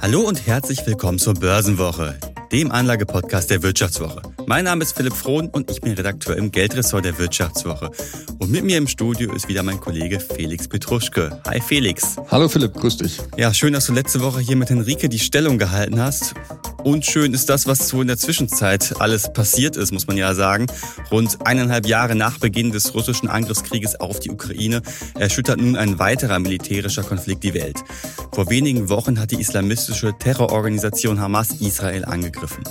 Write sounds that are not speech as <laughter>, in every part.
Hallo und herzlich willkommen zur Börsenwoche, dem Anlagepodcast der Wirtschaftswoche. Mein Name ist Philipp Frohn und ich bin Redakteur im Geldressort der Wirtschaftswoche. Und mit mir im Studio ist wieder mein Kollege Felix Petruschke. Hi Felix. Hallo Philipp, grüß dich. Ja, schön, dass du letzte Woche hier mit Henrike die Stellung gehalten hast. Und schön ist das, was so in der Zwischenzeit alles passiert ist, muss man ja sagen. Rund eineinhalb Jahre nach Beginn des russischen Angriffskrieges auf die Ukraine erschüttert nun ein weiterer militärischer Konflikt die Welt. Vor wenigen Wochen hat die islamistische Terrororganisation Hamas Israel angegriffen.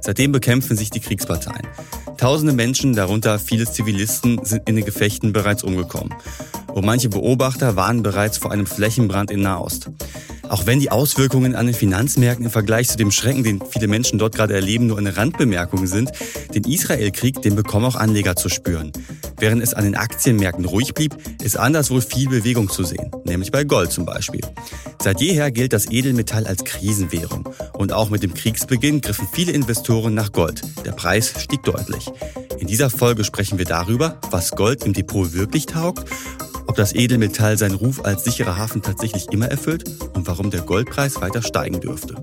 Seitdem bekämpfen sich die Kriegsparteien. Tausende Menschen, darunter viele Zivilisten, sind in den Gefechten bereits umgekommen. Und manche Beobachter warnen bereits vor einem Flächenbrand in Nahost. Auch wenn die Auswirkungen an den Finanzmärkten im Vergleich zu dem Schrecken, den viele Menschen dort gerade erleben, nur eine Randbemerkung sind, den Israel-Krieg, den bekommen auch Anleger zu spüren. Während es an den Aktienmärkten ruhig blieb, ist anderswo viel Bewegung zu sehen, nämlich bei Gold zum Beispiel. Seit jeher gilt das Edelmetall als Krisenwährung. Und auch mit dem Kriegsbeginn griffen viele Investoren nach Gold. Der Preis stieg deutlich. In dieser Folge sprechen wir darüber, was Gold im Depot wirklich taugt ob das Edelmetall seinen Ruf als sicherer Hafen tatsächlich immer erfüllt und warum der Goldpreis weiter steigen dürfte.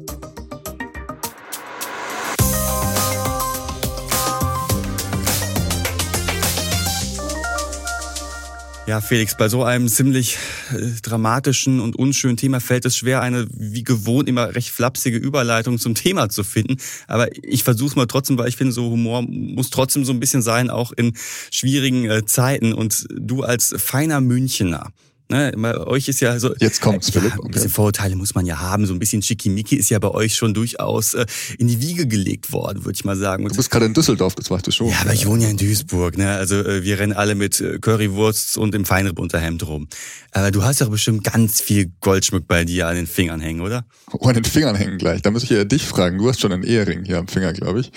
Ja, Felix, bei so einem ziemlich äh, dramatischen und unschönen Thema fällt es schwer, eine wie gewohnt immer recht flapsige Überleitung zum Thema zu finden. Aber ich versuche es mal trotzdem, weil ich finde, so Humor muss trotzdem so ein bisschen sein, auch in schwierigen äh, Zeiten. Und du als feiner Münchener, Ne, bei euch ist ja so. Jetzt kommt's, ja, Philipp. Ein bisschen Vorurteile muss man ja haben. So ein bisschen Schickimicki ist ja bei euch schon durchaus äh, in die Wiege gelegt worden, würde ich mal sagen. Und du bist gerade in Düsseldorf, das weißt du schon. Ja, aber ich wohne ja in Duisburg. Ne? Also äh, wir rennen alle mit äh, Currywurst und im Feinripp-Unterhemd rum. Aber du hast doch bestimmt ganz viel Goldschmuck bei dir an den Fingern hängen, oder? Oh, an den Fingern hängen gleich. Da muss ich ja dich fragen. Du hast schon einen Ehering hier am Finger, glaube ich.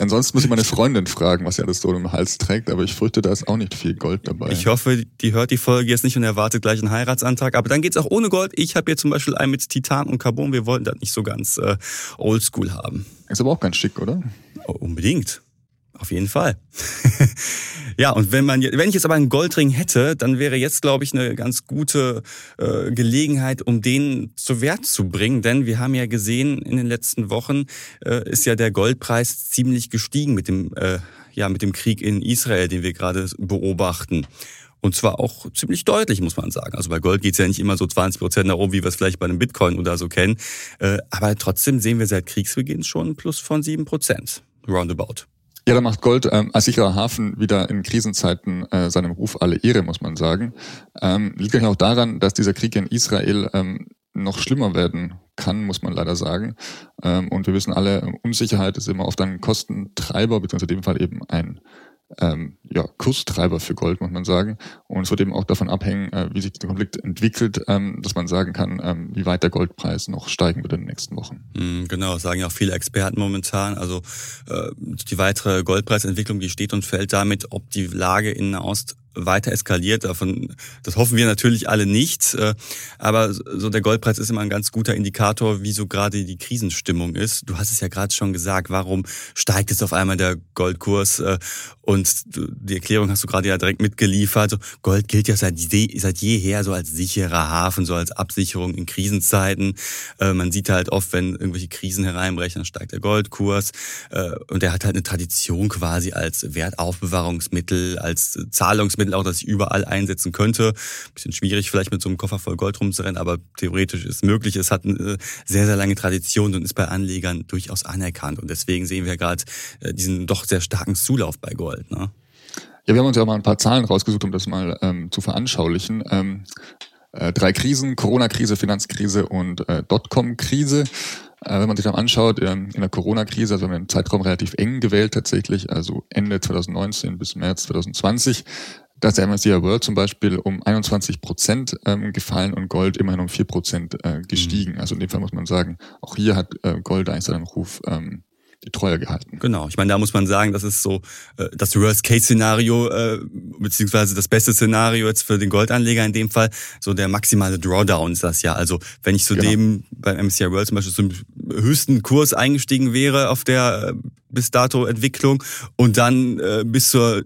Ansonsten muss ich meine Freundin fragen, was sie alles so im Hals trägt, aber ich fürchte, da ist auch nicht viel Gold dabei. Ich hoffe, die hört die Folge jetzt nicht und erwartet gleich einen Heiratsantrag. Aber dann geht's auch ohne Gold. Ich habe hier zum Beispiel einen mit Titan und Carbon. Wir wollten das nicht so ganz äh, oldschool haben. Ist aber auch ganz schick, oder? Oh, unbedingt. Auf jeden Fall. <laughs> ja, und wenn man, wenn ich jetzt aber einen Goldring hätte, dann wäre jetzt, glaube ich, eine ganz gute äh, Gelegenheit, um den zu Wert zu bringen. Denn wir haben ja gesehen, in den letzten Wochen äh, ist ja der Goldpreis ziemlich gestiegen mit dem, äh, ja, mit dem Krieg in Israel, den wir gerade beobachten. Und zwar auch ziemlich deutlich, muss man sagen. Also bei Gold geht's ja nicht immer so 20 Prozent nach oben, wie wir es vielleicht bei einem Bitcoin oder so kennen. Äh, aber trotzdem sehen wir seit Kriegsbeginn schon ein Plus von sieben Prozent. Roundabout. Ja, da macht Gold ähm, als sicherer Hafen wieder in Krisenzeiten äh, seinem Ruf alle Ehre, muss man sagen. Ähm, liegt ja auch daran, dass dieser Krieg in Israel ähm, noch schlimmer werden kann, muss man leider sagen. Ähm, und wir wissen alle, Unsicherheit ist immer oft ein Kostentreiber, beziehungsweise in dem Fall eben ein ähm, ja, Kurstreiber für Gold, muss man sagen. Und es wird eben auch davon abhängen, äh, wie sich der Konflikt entwickelt, ähm, dass man sagen kann, ähm, wie weit der Goldpreis noch steigen wird in den nächsten Wochen. Mm, genau, sagen ja auch viele Experten momentan. Also äh, die weitere Goldpreisentwicklung, die steht und fällt damit, ob die Lage in Nahost weiter eskaliert. Davon, das hoffen wir natürlich alle nicht. Äh, aber so der Goldpreis ist immer ein ganz guter Indikator, wie so gerade die Krisenstimmung ist. Du hast es ja gerade schon gesagt, warum steigt jetzt auf einmal der Goldkurs? Äh, und die Erklärung hast du gerade ja direkt mitgeliefert. Gold gilt ja seit, seit jeher so als sicherer Hafen, so als Absicherung in Krisenzeiten. Äh, man sieht halt oft, wenn irgendwelche Krisen hereinbrechen, dann steigt der Goldkurs. Und der hat halt eine Tradition quasi als Wertaufbewahrungsmittel, als Zahlungsmittel Mittel auch, das ich überall einsetzen könnte. Bisschen schwierig vielleicht mit so einem Koffer voll Gold rumzurennen, aber theoretisch ist möglich. Es hat eine sehr, sehr lange Tradition und ist bei Anlegern durchaus anerkannt. Und deswegen sehen wir gerade äh, diesen doch sehr starken Zulauf bei Gold. Ne? Ja, wir haben uns ja mal ein paar Zahlen rausgesucht, um das mal ähm, zu veranschaulichen. Ähm, äh, drei Krisen, Corona-Krise, Finanzkrise und äh, Dotcom-Krise. Äh, wenn man sich dann anschaut, ähm, in der Corona-Krise, also wir haben einen Zeitraum relativ eng gewählt tatsächlich, also Ende 2019 bis März 2020, da ist der MSCI World zum Beispiel um 21 Prozent ähm, gefallen und Gold immerhin um 4 Prozent äh, gestiegen. Mhm. Also in dem Fall muss man sagen, auch hier hat äh, Gold eigentlich seinen Ruf ähm, die Treue gehalten. Genau, ich meine, da muss man sagen, das ist so äh, das Worst-Case-Szenario, äh, beziehungsweise das beste Szenario jetzt für den Goldanleger in dem Fall, so der maximale Drawdown ist das ja. Also wenn ich zudem genau. beim MSCI World zum Beispiel zum höchsten Kurs eingestiegen wäre auf der äh, bis dato Entwicklung und dann äh, bis zur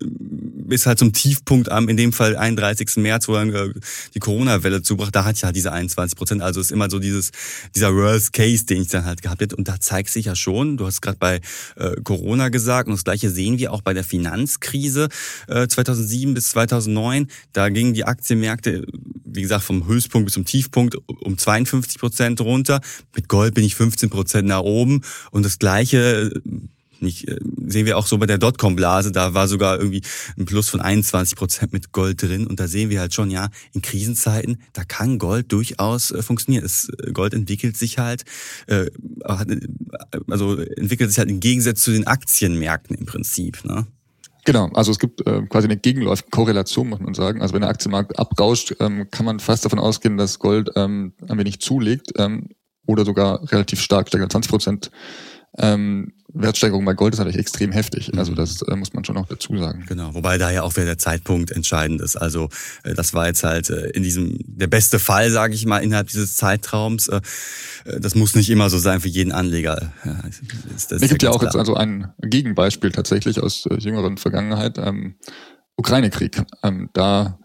bis halt zum Tiefpunkt am, in dem Fall 31. März, wo dann äh, die Corona-Welle zubracht, da hat ja diese 21 Prozent. Also ist immer so dieses, dieser Worst Case, den ich dann halt gehabt hätte. Und da zeigt sich ja schon, du hast gerade bei äh, Corona gesagt, und das gleiche sehen wir auch bei der Finanzkrise äh, 2007 bis 2009. Da gingen die Aktienmärkte, wie gesagt, vom Höchstpunkt bis zum Tiefpunkt um 52 Prozent runter. Mit Gold bin ich 15 Prozent nach oben. Und das gleiche nicht, äh, sehen wir auch so bei der Dotcom-Blase, da war sogar irgendwie ein Plus von 21 Prozent mit Gold drin. Und da sehen wir halt schon, ja, in Krisenzeiten, da kann Gold durchaus äh, funktionieren. Es, äh, Gold entwickelt sich halt, äh, also entwickelt sich halt im Gegensatz zu den Aktienmärkten im Prinzip. Ne? Genau, also es gibt äh, quasi eine gegenläufige Korrelation, muss man sagen. Also wenn der Aktienmarkt abrauscht, ähm, kann man fast davon ausgehen, dass Gold ähm, ein wenig zulegt ähm, oder sogar relativ stark, stärker 20 Prozent ähm, Wertsteigerung bei Gold ist natürlich extrem heftig. Also mhm. das äh, muss man schon auch dazu sagen. Genau, wobei da ja auch wieder der Zeitpunkt entscheidend ist. Also äh, das war jetzt halt äh, in diesem der beste Fall, sage ich mal, innerhalb dieses Zeitraums. Äh, äh, das muss nicht immer so sein für jeden Anleger. Ja, es gibt ja auch klar. jetzt also ein Gegenbeispiel tatsächlich aus äh, jüngeren Vergangenheit. Ähm, Ukraine-Krieg. Ähm, da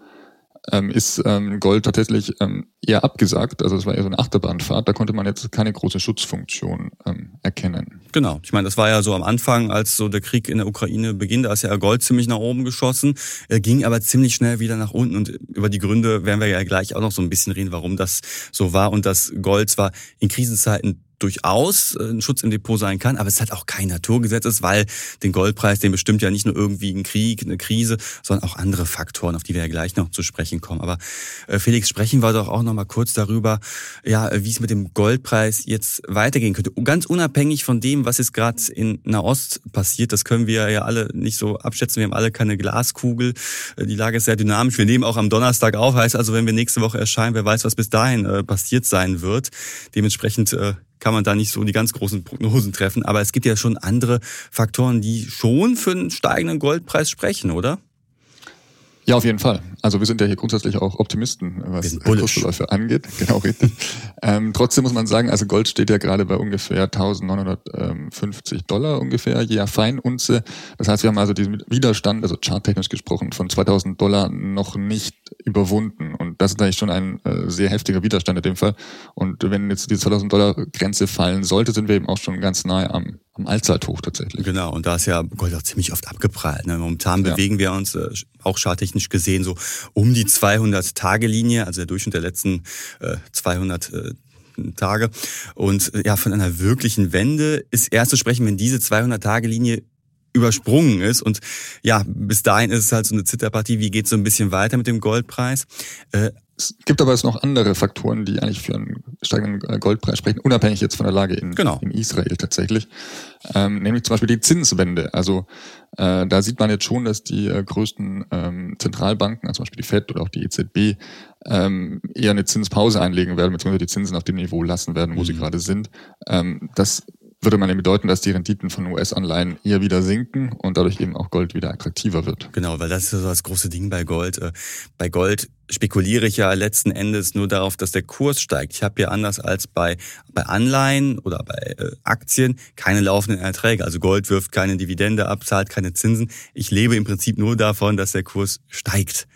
ähm, ist ähm, Gold tatsächlich ähm, eher abgesagt. Also es war eher so eine Achterbahnfahrt. Da konnte man jetzt keine große Schutzfunktion ähm, erkennen. Genau. Ich meine, das war ja so am Anfang, als so der Krieg in der Ukraine beginnt, da ist ja Gold ziemlich nach oben geschossen, er ging aber ziemlich schnell wieder nach unten. Und über die Gründe werden wir ja gleich auch noch so ein bisschen reden, warum das so war und dass Gold zwar in Krisenzeiten durchaus äh, ein Schutz im Depot sein kann, aber es hat auch kein Naturgesetz weil den Goldpreis, den bestimmt ja nicht nur irgendwie ein Krieg, eine Krise, sondern auch andere Faktoren, auf die wir ja gleich noch zu sprechen kommen. Aber äh, Felix, sprechen wir doch auch noch mal kurz darüber, ja, wie es mit dem Goldpreis jetzt weitergehen könnte. Ganz unabhängig von dem, was jetzt gerade in Nahost passiert, das können wir ja alle nicht so abschätzen. Wir haben alle keine Glaskugel. Äh, die Lage ist sehr dynamisch. Wir nehmen auch am Donnerstag auf, heißt also, wenn wir nächste Woche erscheinen, wer weiß, was bis dahin äh, passiert sein wird. Dementsprechend äh, kann man da nicht so die ganz großen Prognosen treffen. Aber es gibt ja schon andere Faktoren, die schon für einen steigenden Goldpreis sprechen, oder? Ja, auf jeden Fall. Also wir sind ja hier grundsätzlich auch Optimisten, was Kursverläufe angeht. <laughs> Genau, richtig. ähm, trotzdem muss man sagen, also Gold steht ja gerade bei ungefähr 1950 Dollar ungefähr je Feinunze. Das heißt, wir haben also diesen Widerstand, also charttechnisch gesprochen, von 2000 Dollar noch nicht überwunden. Und das ist eigentlich schon ein äh, sehr heftiger Widerstand in dem Fall. Und wenn jetzt die 2000 Dollar Grenze fallen sollte, sind wir eben auch schon ganz nahe am, am Allzeithoch tatsächlich. Genau. Und da ist ja Gold auch ziemlich oft abgeprallt. Ne? Momentan ja. bewegen wir uns äh, auch charttechnisch gesehen so um die 200-Tage-Linie, also der Durchschnitt der letzten äh, 200 äh, Tage. Und äh, ja, von einer wirklichen Wende ist erst zu sprechen, wenn diese 200-Tage-Linie übersprungen ist. Und ja, bis dahin ist es halt so eine Zitterpartie. Wie geht es so ein bisschen weiter mit dem Goldpreis? Äh, es gibt aber jetzt noch andere Faktoren, die eigentlich für einen steigenden äh, Goldpreis sprechen, unabhängig jetzt von der Lage in, genau. in Israel tatsächlich. Ähm, nämlich zum Beispiel die Zinswende. Also äh, da sieht man jetzt schon, dass die äh, größten ähm, Zentralbanken, also zum Beispiel die FED oder auch die EZB, ähm, eher eine Zinspause einlegen werden, beziehungsweise die Zinsen auf dem Niveau lassen werden, wo mhm. sie gerade sind. Ähm, das würde man eben bedeuten, dass die Renditen von US-Anleihen eher wieder sinken und dadurch eben auch Gold wieder attraktiver wird. Genau, weil das ist so das große Ding bei Gold. Äh, bei Gold spekuliere ich ja letzten Endes nur darauf, dass der Kurs steigt. Ich habe ja anders als bei, bei Anleihen oder bei äh, Aktien keine laufenden Erträge. Also Gold wirft keine Dividende ab, zahlt keine Zinsen. Ich lebe im Prinzip nur davon, dass der Kurs steigt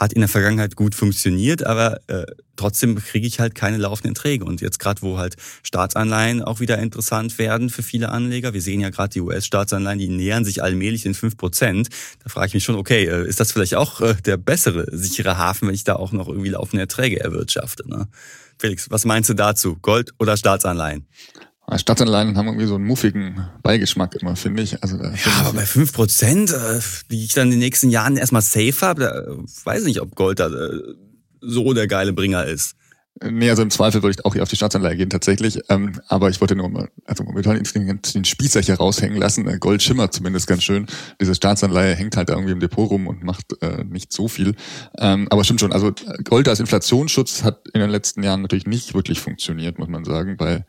hat in der Vergangenheit gut funktioniert, aber äh, trotzdem kriege ich halt keine laufenden Träge. Und jetzt gerade, wo halt Staatsanleihen auch wieder interessant werden für viele Anleger, wir sehen ja gerade die US-Staatsanleihen, die nähern sich allmählich fünf Prozent. Da frage ich mich schon, okay, äh, ist das vielleicht auch äh, der bessere, sichere Hafen, wenn ich da auch noch irgendwie laufende Erträge erwirtschafte? Ne? Felix, was meinst du dazu? Gold oder Staatsanleihen? Stadtanleihen haben irgendwie so einen muffigen Beigeschmack immer, finde ich. Also, ja, aber bei fünf Prozent, äh, die ich dann in den nächsten Jahren erstmal safe habe, da weiß ich nicht, ob Gold da äh, so der geile Bringer ist. Nee, also im Zweifel würde ich auch hier auf die Staatsanleihe gehen tatsächlich. Ähm, aber ich wollte nur mal, also momentan den Spießer hier raushängen lassen. Äh, Gold schimmert zumindest ganz schön. Diese Staatsanleihe hängt halt da irgendwie im Depot rum und macht äh, nicht so viel. Ähm, aber stimmt schon, also Gold als Inflationsschutz hat in den letzten Jahren natürlich nicht wirklich funktioniert, muss man sagen, bei äh,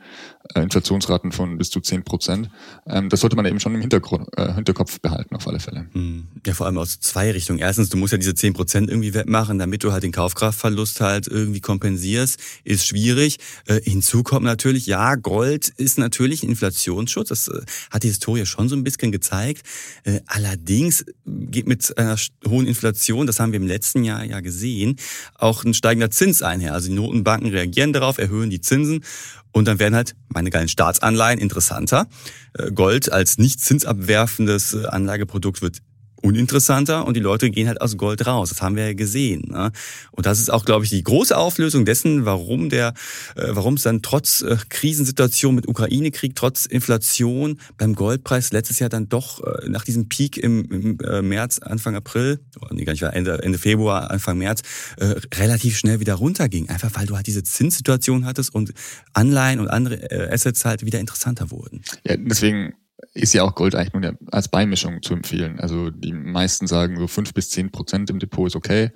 Inflationsraten von bis zu zehn Prozent. Ähm, das sollte man eben schon im Hintergrund, äh, Hinterkopf behalten, auf alle Fälle. Hm. Ja, vor allem aus zwei Richtungen. Erstens, du musst ja diese zehn Prozent irgendwie wettmachen, damit du halt den Kaufkraftverlust halt irgendwie kompensierst. ist schwierig. Äh, hinzu kommt natürlich, ja, Gold ist natürlich Inflationsschutz. Das äh, hat die Historie schon so ein bisschen gezeigt. Äh, allerdings geht mit einer hohen Inflation, das haben wir im letzten Jahr ja gesehen, auch ein steigender Zins einher. Also die Notenbanken reagieren darauf, erhöhen die Zinsen und dann werden halt meine geilen Staatsanleihen interessanter. Äh, Gold als nicht zinsabwerfendes äh, Anlageprodukt wird uninteressanter und die Leute gehen halt aus Gold raus. Das haben wir ja gesehen. Ne? Und das ist auch, glaube ich, die große Auflösung dessen, warum der, äh, warum es dann trotz äh, Krisensituation mit Ukraine-Krieg, trotz Inflation beim Goldpreis letztes Jahr dann doch äh, nach diesem Peak im, im äh, März, Anfang April, oder nee, gar nicht, Ende, Ende Februar, Anfang März, äh, relativ schnell wieder runterging. Einfach weil du halt diese Zinssituation hattest und Anleihen und andere äh, Assets halt wieder interessanter wurden. Ja, deswegen ist ja auch Gold eigentlich nur als Beimischung zu empfehlen. Also die meisten sagen so fünf bis zehn Prozent im Depot ist okay.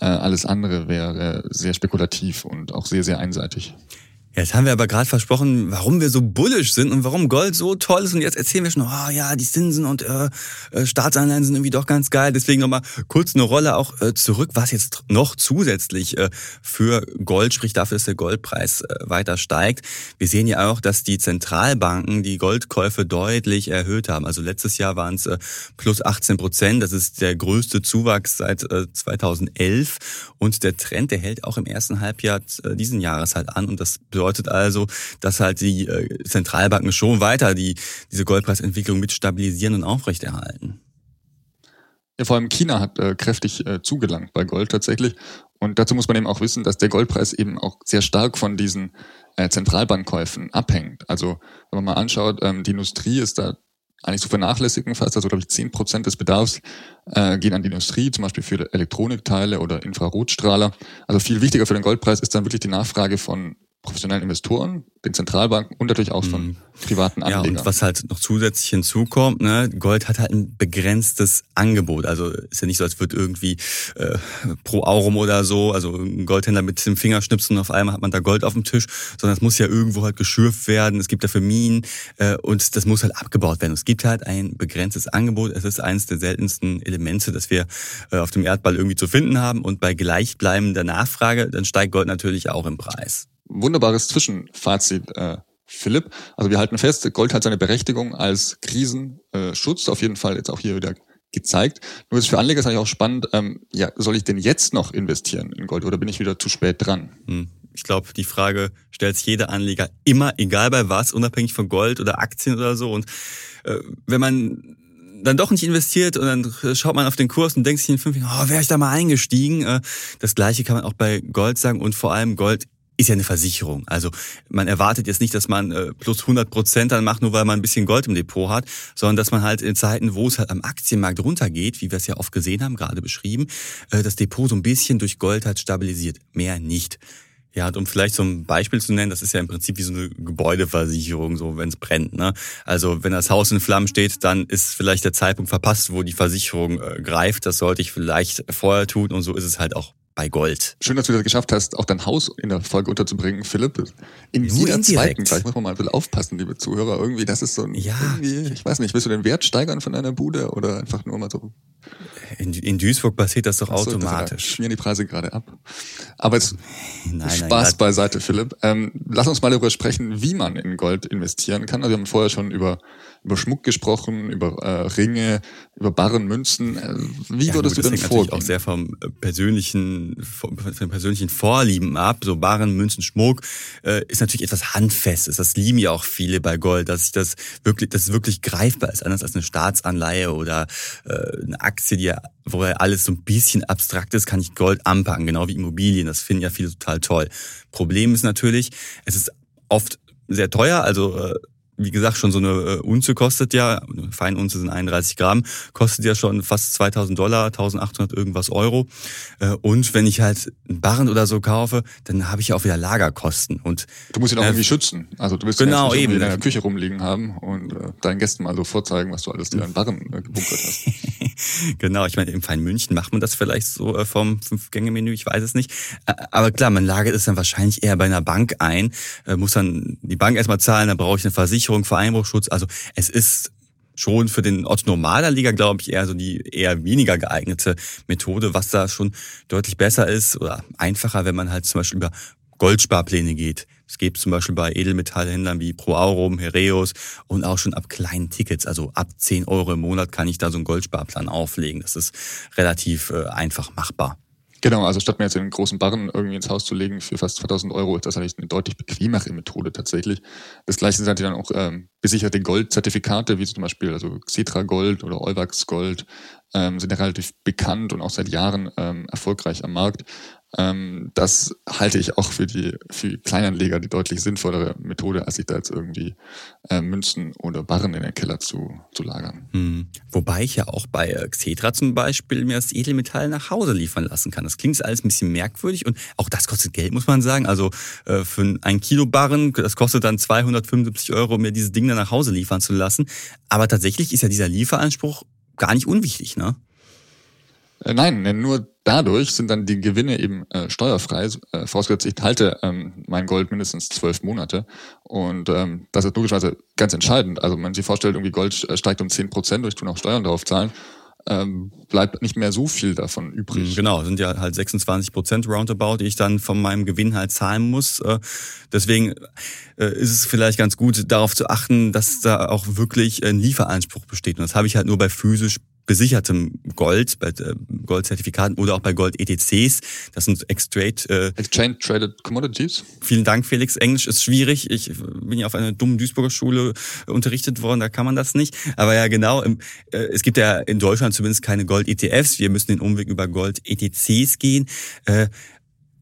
Äh, alles andere wäre sehr spekulativ und auch sehr, sehr einseitig. Jetzt haben wir aber gerade versprochen, warum wir so bullisch sind und warum Gold so toll ist. Und jetzt erzählen wir schon, oh ja, die Zinsen und äh, äh, Staatsanleihen sind irgendwie doch ganz geil. Deswegen nochmal kurz eine Rolle auch äh, zurück, was jetzt noch zusätzlich äh, für Gold spricht dafür, dass der Goldpreis äh, weiter steigt. Wir sehen ja auch, dass die Zentralbanken die Goldkäufe deutlich erhöht haben. Also letztes Jahr waren es äh, plus 18 Prozent. Das ist der größte Zuwachs seit äh, 2011. Und der Trend, der hält auch im ersten Halbjahr äh, diesen Jahres halt an. Und das bedeutet also, dass halt die äh, Zentralbanken schon weiter die, diese Goldpreisentwicklung mit stabilisieren und aufrechterhalten. Ja, vor allem China hat äh, kräftig äh, zugelangt bei Gold tatsächlich. Und dazu muss man eben auch wissen, dass der Goldpreis eben auch sehr stark von diesen äh, Zentralbankkäufen abhängt. Also wenn man mal anschaut, ähm, die Industrie ist da eigentlich zu vernachlässigen fast. Also glaube ich, zehn Prozent des Bedarfs äh, gehen an die Industrie, zum Beispiel für Elektronikteile oder Infrarotstrahler. Also viel wichtiger für den Goldpreis ist dann wirklich die Nachfrage von professionellen Investoren, den Zentralbanken und natürlich auch von mhm. privaten Anlegern. Ja, und was halt noch zusätzlich hinzukommt, ne, Gold hat halt ein begrenztes Angebot. Also ist ja nicht so, als würde irgendwie äh, pro Aurum oder so, also ein Goldhändler mit dem Fingerschnipsen und auf einmal hat man da Gold auf dem Tisch, sondern es muss ja irgendwo halt geschürft werden, es gibt dafür Minen äh, und das muss halt abgebaut werden. Es gibt halt ein begrenztes Angebot. Es ist eines der seltensten Elemente, das wir äh, auf dem Erdball irgendwie zu finden haben und bei gleichbleibender Nachfrage, dann steigt Gold natürlich auch im Preis wunderbares Zwischenfazit, äh, Philipp. Also wir halten fest, Gold hat seine Berechtigung als Krisenschutz, auf jeden Fall jetzt auch hier wieder gezeigt. Nur ist für Anleger ist eigentlich auch spannend, ähm, ja, soll ich denn jetzt noch investieren in Gold oder bin ich wieder zu spät dran? Hm. Ich glaube, die Frage stellt sich jeder Anleger immer, egal bei was, unabhängig von Gold oder Aktien oder so. Und äh, wenn man dann doch nicht investiert und dann schaut man auf den Kurs und denkt sich in fünf Jahren, oh, wäre ich da mal eingestiegen. Äh, das gleiche kann man auch bei Gold sagen und vor allem Gold ist ja eine Versicherung. Also man erwartet jetzt nicht, dass man äh, plus 100 Prozent dann macht, nur weil man ein bisschen Gold im Depot hat, sondern dass man halt in Zeiten, wo es halt am Aktienmarkt runtergeht, wie wir es ja oft gesehen haben, gerade beschrieben, äh, das Depot so ein bisschen durch Gold halt stabilisiert. Mehr nicht. Ja, und um vielleicht so ein Beispiel zu nennen, das ist ja im Prinzip wie so eine Gebäudeversicherung, so wenn es brennt. Ne? Also wenn das Haus in Flammen steht, dann ist vielleicht der Zeitpunkt verpasst, wo die Versicherung äh, greift. Das sollte ich vielleicht vorher tun und so ist es halt auch bei Gold. Schön, dass du das geschafft hast, auch dein Haus in der Folge unterzubringen, Philipp. In Nur jeder zweiten, gleich muss man mal ein bisschen aufpassen, liebe Zuhörer. Irgendwie, das ist so ein, ja. irgendwie, ich weiß nicht, willst du den Wert steigern von deiner Bude oder einfach nur mal so? In, in Duisburg passiert das doch so, automatisch. Das schmieren die Preise gerade ab. Aber jetzt nein, Spaß nein, beiseite, Philipp. Ähm, lass uns mal darüber sprechen, wie man in Gold investieren kann. Also wir haben vorher schon über über Schmuck gesprochen, über äh, Ringe, über Barren, Münzen. Äh, wie ja, würdest gut, du denn vorgehen? natürlich auch sehr vom äh, persönlichen, vom, vom persönlichen Vorlieben ab. So Barren, Münzen, Schmuck äh, ist natürlich etwas Handfestes. Das lieben ja auch viele bei Gold, dass sich das wirklich, das wirklich greifbar ist, anders als eine Staatsanleihe oder äh, eine Aktie, die ja wo alles so ein bisschen abstrakt ist, kann ich Gold anpacken, genau wie Immobilien. Das finden ja viele total toll. Problem ist natürlich, es ist oft sehr teuer, also äh, wie gesagt, schon so eine äh, Unze kostet ja, eine Feinunze sind 31 Gramm, kostet ja schon fast 2000 Dollar, 1800 irgendwas Euro. Äh, und wenn ich halt einen Barren oder so kaufe, dann habe ich ja auch wieder Lagerkosten. Und du musst ihn auch äh, irgendwie schützen. Also du willst genau, nicht eben. in deiner Küche rumliegen haben und äh, deinen Gästen mal so vorzeigen, was du alles dir an Barren äh, gebunkert hast. <laughs> genau, ich meine, im Fein München macht man das vielleicht so äh, vom Fünf-Gänge-Menü, ich weiß es nicht. Äh, aber klar, man lagert es dann wahrscheinlich eher bei einer Bank ein, äh, muss dann die Bank erstmal zahlen, dann brauche ich eine Versicherung Versicherung für Einbruchschutz. Also es ist schon für den Otto normaler Liga, glaube ich, eher so die eher weniger geeignete Methode, was da schon deutlich besser ist oder einfacher, wenn man halt zum Beispiel über Goldsparpläne geht. Es gibt zum Beispiel bei Edelmetallhändlern wie ProAurum, Hereus und auch schon ab kleinen Tickets, also ab 10 Euro im Monat kann ich da so einen Goldsparplan auflegen. Das ist relativ äh, einfach machbar. Genau, also statt mir jetzt einen großen Barren irgendwie ins Haus zu legen für fast 2000 Euro, ist das eigentlich eine deutlich bequemere Methode tatsächlich. Das gleiche sind halt dann auch ähm, besicherte Goldzertifikate, wie zum Beispiel also Xetra Gold oder Euwax Gold, ähm, sind ja relativ bekannt und auch seit Jahren ähm, erfolgreich am Markt. Ähm, das halte ich auch für die für Kleinanleger die deutlich sinnvollere Methode, als sich da jetzt irgendwie äh, Münzen oder Barren in den Keller zu, zu lagern. Hm. Wobei ich ja auch bei äh, Xetra zum Beispiel mir das Edelmetall nach Hause liefern lassen kann. Das klingt alles ein bisschen merkwürdig und auch das kostet Geld, muss man sagen. Also äh, für ein Kilo Barren, das kostet dann 275 Euro, mir dieses Ding dann nach Hause liefern zu lassen. Aber tatsächlich ist ja dieser Lieferanspruch gar nicht unwichtig, ne? Äh, nein, nur dadurch sind dann die Gewinne eben äh, steuerfrei. Äh, vorausgesetzt, ich halte ähm, mein Gold mindestens zwölf Monate. Und ähm, das ist logischerweise ganz entscheidend. Also wenn man sich vorstellt, irgendwie Gold äh, steigt um zehn Prozent, ich tue noch Steuern drauf zahlen, ähm, bleibt nicht mehr so viel davon übrig. Mhm, genau, sind ja halt 26 Prozent roundabout, die ich dann von meinem Gewinn halt zahlen muss. Äh, deswegen äh, ist es vielleicht ganz gut, darauf zu achten, dass da auch wirklich ein Lieferanspruch besteht. Und das habe ich halt nur bei physisch besichertem Gold, bei äh, Goldzertifikaten oder auch bei Gold-ETCs. Das sind Exchange, äh, Exchange Traded Commodities. Vielen Dank, Felix. Englisch ist schwierig. Ich bin ja auf einer dummen Duisburger Schule unterrichtet worden, da kann man das nicht. Aber ja, genau. Äh, es gibt ja in Deutschland zumindest keine Gold-ETFs. Wir müssen den Umweg über Gold-ETCs gehen. Äh,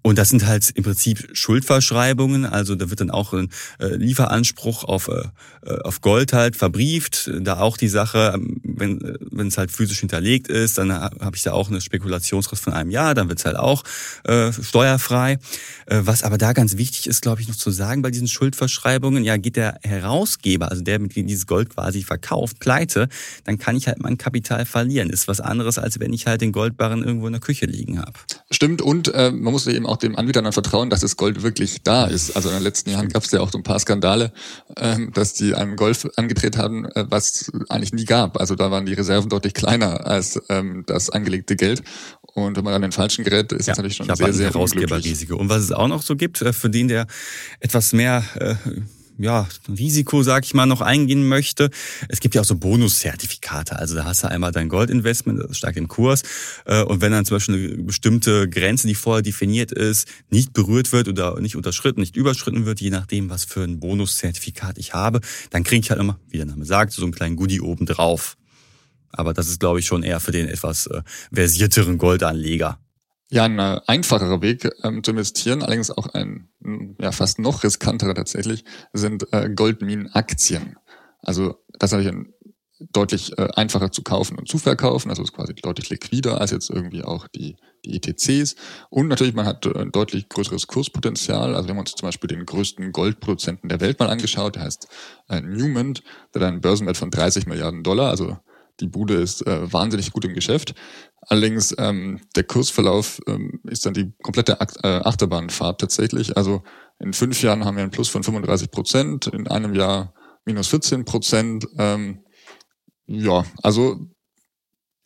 und das sind halt im Prinzip Schuldverschreibungen, also da wird dann auch ein äh, Lieferanspruch auf, äh, auf Gold halt verbrieft. Da auch die Sache, ähm, wenn äh, wenn es halt physisch hinterlegt ist, dann habe ich da auch eine Spekulationsfrist von einem Jahr, dann wird es halt auch äh, steuerfrei. Äh, was aber da ganz wichtig ist, glaube ich, noch zu sagen bei diesen Schuldverschreibungen, ja, geht der Herausgeber, also der mit dem dieses Gold quasi verkauft, pleite, dann kann ich halt mein Kapital verlieren. Ist was anderes, als wenn ich halt den Goldbarren irgendwo in der Küche liegen habe. Stimmt, und äh, man muss eben auch dem Anbieter dann vertrauen, dass das Gold wirklich da ist. Also in den letzten Jahren gab es ja auch so ein paar Skandale, ähm, dass die einem Golf angedreht haben, äh, was eigentlich nie gab. Also da waren die Reserven deutlich kleiner als ähm, das angelegte Geld. Und wenn man an den falschen gerät, ist ja, das natürlich schon sehr, sehr Herausgeberrisiko. Und was es auch noch so gibt, äh, für den, der etwas mehr äh, ja, Risiko, sag ich mal, noch eingehen möchte. Es gibt ja auch so Bonuszertifikate. Also da hast du einmal dein Goldinvestment, das stark im Kurs. Äh, und wenn dann zum Beispiel eine bestimmte Grenze, die vorher definiert ist, nicht berührt wird oder nicht unterschritten, nicht überschritten wird, je nachdem, was für ein Bonuszertifikat ich habe, dann kriege ich halt immer, wie der Name sagt, so einen kleinen Goodie oben drauf. Aber das ist, glaube ich, schon eher für den etwas äh, versierteren Goldanleger. Ja, ein einfacherer Weg ähm, zu investieren, allerdings auch ein ja, fast noch riskanterer tatsächlich, sind äh, Goldminenaktien. Also das ist natürlich ein, deutlich äh, einfacher zu kaufen und zu verkaufen, also ist quasi deutlich liquider als jetzt irgendwie auch die, die ETCs. Und natürlich, man hat äh, deutlich größeres Kurspotenzial. Also wir haben uns zum Beispiel den größten Goldproduzenten der Welt mal angeschaut, der heißt äh, Newman, der hat einen Börsenwert von 30 Milliarden Dollar, also die Bude ist äh, wahnsinnig gut im Geschäft. Allerdings ähm, der Kursverlauf ähm, ist dann die komplette Ach äh, Achterbahnfahrt tatsächlich. Also in fünf Jahren haben wir einen Plus von 35 Prozent, in einem Jahr minus 14 Prozent. Ähm, ja, also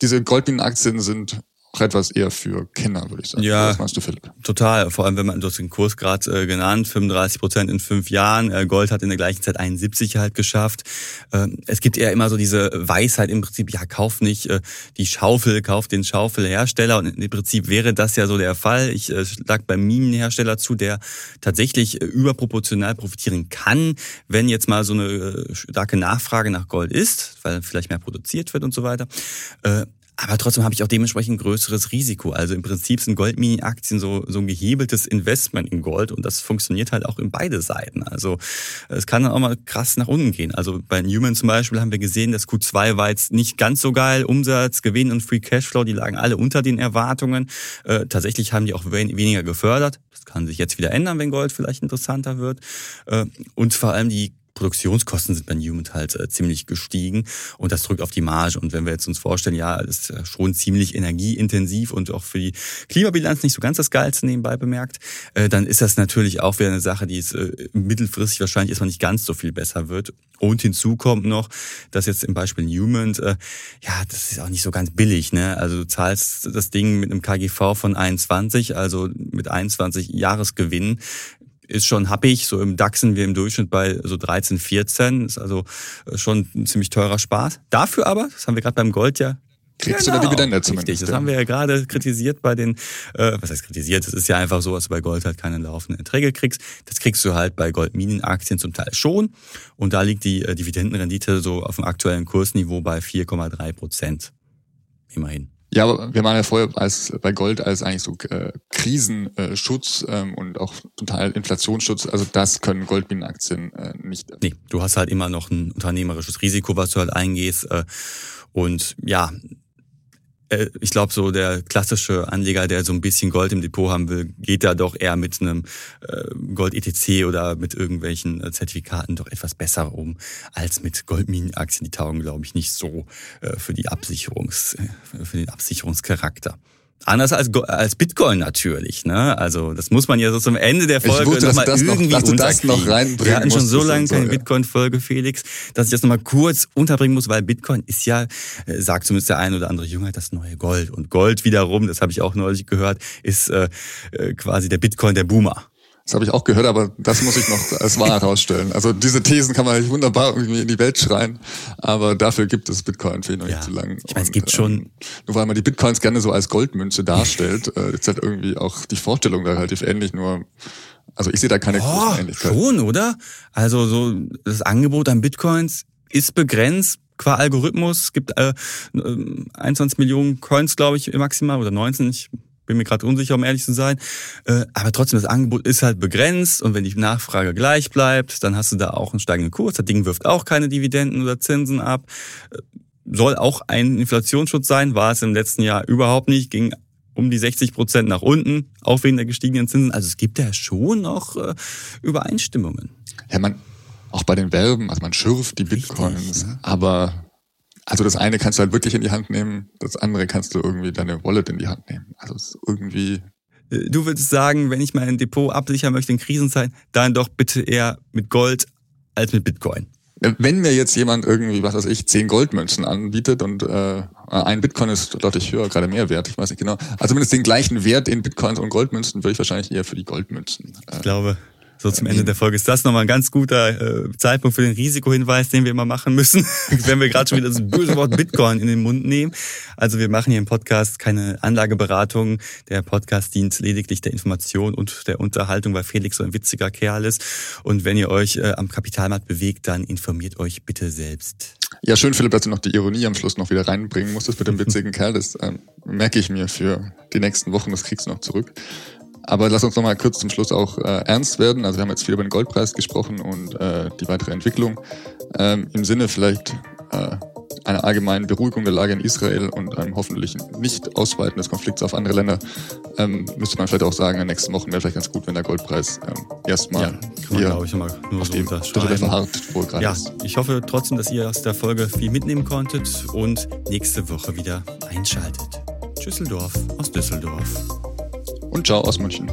diese Goldminenaktien sind auch etwas eher für Kenner, würde ich sagen. Ja, Was meinst du, Philipp? Total. Vor allem, wenn man, du hast den Kurs gerade äh, genannt, 35 Prozent in fünf Jahren. Äh, Gold hat in der gleichen Zeit 71 halt geschafft. Äh, es gibt eher immer so diese Weisheit im Prinzip, ja, kauf nicht äh, die Schaufel, kauf den Schaufelhersteller. Und im Prinzip wäre das ja so der Fall. Ich äh, lag beim Minenhersteller zu, der tatsächlich äh, überproportional profitieren kann, wenn jetzt mal so eine äh, starke Nachfrage nach Gold ist, weil vielleicht mehr produziert wird und so weiter. Äh, aber trotzdem habe ich auch dementsprechend größeres Risiko. Also im Prinzip sind Goldmini-Aktien so, so ein gehebeltes Investment in Gold und das funktioniert halt auch in beide Seiten. Also es kann dann auch mal krass nach unten gehen. Also bei Newman zum Beispiel haben wir gesehen, dass Q2 war jetzt nicht ganz so geil. Umsatz, Gewinn und Free Cashflow, die lagen alle unter den Erwartungen. Äh, tatsächlich haben die auch weniger gefördert. Das kann sich jetzt wieder ändern, wenn Gold vielleicht interessanter wird. Äh, und vor allem die Produktionskosten sind bei Newman halt äh, ziemlich gestiegen und das drückt auf die Marge. Und wenn wir jetzt uns vorstellen, ja, ist schon ziemlich energieintensiv und auch für die Klimabilanz nicht so ganz das Geilste nebenbei bemerkt, äh, dann ist das natürlich auch wieder eine Sache, die es äh, mittelfristig wahrscheinlich erstmal nicht ganz so viel besser wird. Und hinzu kommt noch, dass jetzt im Beispiel Newman, äh, ja, das ist auch nicht so ganz billig, ne? Also du zahlst das Ding mit einem KGV von 21, also mit 21 Jahresgewinn ist schon happig. So im DAX sind wir im Durchschnitt bei so 13, 14. Ist also äh, schon ein ziemlich teurer Spaß. Dafür aber, das haben wir gerade beim Gold ja Kriegst genau, du eine Dividende zumindest. Richtig, das haben wir ja gerade kritisiert bei den, äh, was heißt kritisiert, das ist ja einfach so, dass du bei Gold halt keine laufenden Erträge kriegst. Das kriegst du halt bei Goldminenaktien zum Teil schon. Und da liegt die äh, Dividendenrendite so auf dem aktuellen Kursniveau bei 4,3 Prozent. Immerhin. Ja, aber wir waren ja vorher als bei Gold als eigentlich so äh, Krisenschutz ähm, und auch total Inflationsschutz. Also das können Goldminenaktien äh, nicht. Nee, du hast halt immer noch ein unternehmerisches Risiko, was du halt eingehst. Äh, und ja, ich glaube, so der klassische Anleger, der so ein bisschen Gold im Depot haben will, geht da doch eher mit einem äh, Gold-ETC oder mit irgendwelchen äh, Zertifikaten doch etwas besser um als mit Goldminenaktien. Die taugen, glaube ich, nicht so für die Absicherungs, für den Absicherungscharakter. Anders als, als Bitcoin natürlich. Ne? Also das muss man ja so zum Ende der Folge wusste, nochmal irgendwie noch, das noch reinbringen Wir hatten schon so lange keine so, Bitcoin-Folge, Felix, dass ich das nochmal kurz unterbringen muss, weil Bitcoin ist ja, äh, sagt zumindest der ein oder andere Jünger, das neue Gold. Und Gold wiederum, das habe ich auch neulich gehört, ist äh, äh quasi der Bitcoin der Boomer. Das habe ich auch gehört, aber das muss ich noch als wahr herausstellen. Also diese Thesen kann man wunderbar irgendwie in die Welt schreien, aber dafür gibt es Bitcoin für ihn noch ja. nicht zu lang. Ich meine, es gibt schon. Ähm, nur weil man die Bitcoins gerne so als Goldmünze darstellt, <laughs> äh, ist halt irgendwie auch die Vorstellung da relativ ähnlich, nur also ich sehe da keine oh, großen Ähnlichkeit. Schon, oder? Also so das Angebot an Bitcoins ist begrenzt qua Algorithmus. Es gibt äh, 21 Millionen Coins, glaube ich, maximal oder 19. Ich bin mir gerade unsicher, um ehrlich zu sein. Äh, aber trotzdem, das Angebot ist halt begrenzt und wenn die Nachfrage gleich bleibt, dann hast du da auch einen steigenden Kurs. Das Ding wirft auch keine Dividenden oder Zinsen ab. Äh, soll auch ein Inflationsschutz sein, war es im letzten Jahr überhaupt nicht, ging um die 60 Prozent nach unten, auch wegen der gestiegenen Zinsen. Also es gibt ja schon noch äh, Übereinstimmungen. Ja, man, auch bei den Verben, also man schürft die Bitcoins, Richtig, ne? aber also das eine kannst du halt wirklich in die Hand nehmen, das andere kannst du irgendwie deine Wallet in die Hand nehmen. Also es ist irgendwie. Äh, du würdest sagen, wenn ich mein Depot absichern möchte in Krisenzeiten, dann doch bitte eher mit Gold als mit Bitcoin. Wenn mir jetzt jemand irgendwie, was weiß ich, zehn Goldmünzen anbietet und äh, ein Bitcoin ist deutlich höher, gerade mehr wert, ich weiß nicht genau. Also zumindest den gleichen Wert in Bitcoins und Goldmünzen würde ich wahrscheinlich eher für die Goldmünzen. Äh, ich glaube, so zum Ende der Folge ist das nochmal ein ganz guter äh, Zeitpunkt für den Risikohinweis, den wir immer machen müssen, <laughs> wenn wir gerade schon wieder das böse Wort Bitcoin in den Mund nehmen. Also wir machen hier im Podcast keine Anlageberatung. Der Podcast dient lediglich der Information und der Unterhaltung, weil Felix so ein witziger Kerl ist. Und wenn ihr euch äh, am Kapitalmarkt bewegt, dann informiert euch bitte selbst. Ja, schön, Philipp, dass du noch die Ironie am Schluss noch wieder reinbringen musstest mit dem witzigen <laughs> Kerl. Das ähm, merke ich mir für die nächsten Wochen. Das kriegst du noch zurück. Aber lass uns noch mal kurz zum Schluss auch äh, ernst werden. Also wir haben jetzt viel über den Goldpreis gesprochen und äh, die weitere Entwicklung. Ähm, Im Sinne vielleicht äh, einer allgemeinen Beruhigung der Lage in Israel und einem hoffentlich nicht Ausweiten des Konflikts auf andere Länder, ähm, müsste man vielleicht auch sagen, in den nächsten Wochen wäre vielleicht ganz gut, wenn der Goldpreis ähm, erstmal ja, man, ich, immer nur auf so dem verharrt, wo gerade ja, ist. Ich hoffe trotzdem, dass ihr aus der Folge viel mitnehmen konntet und nächste Woche wieder einschaltet. Düsseldorf aus Düsseldorf und ciao aus München.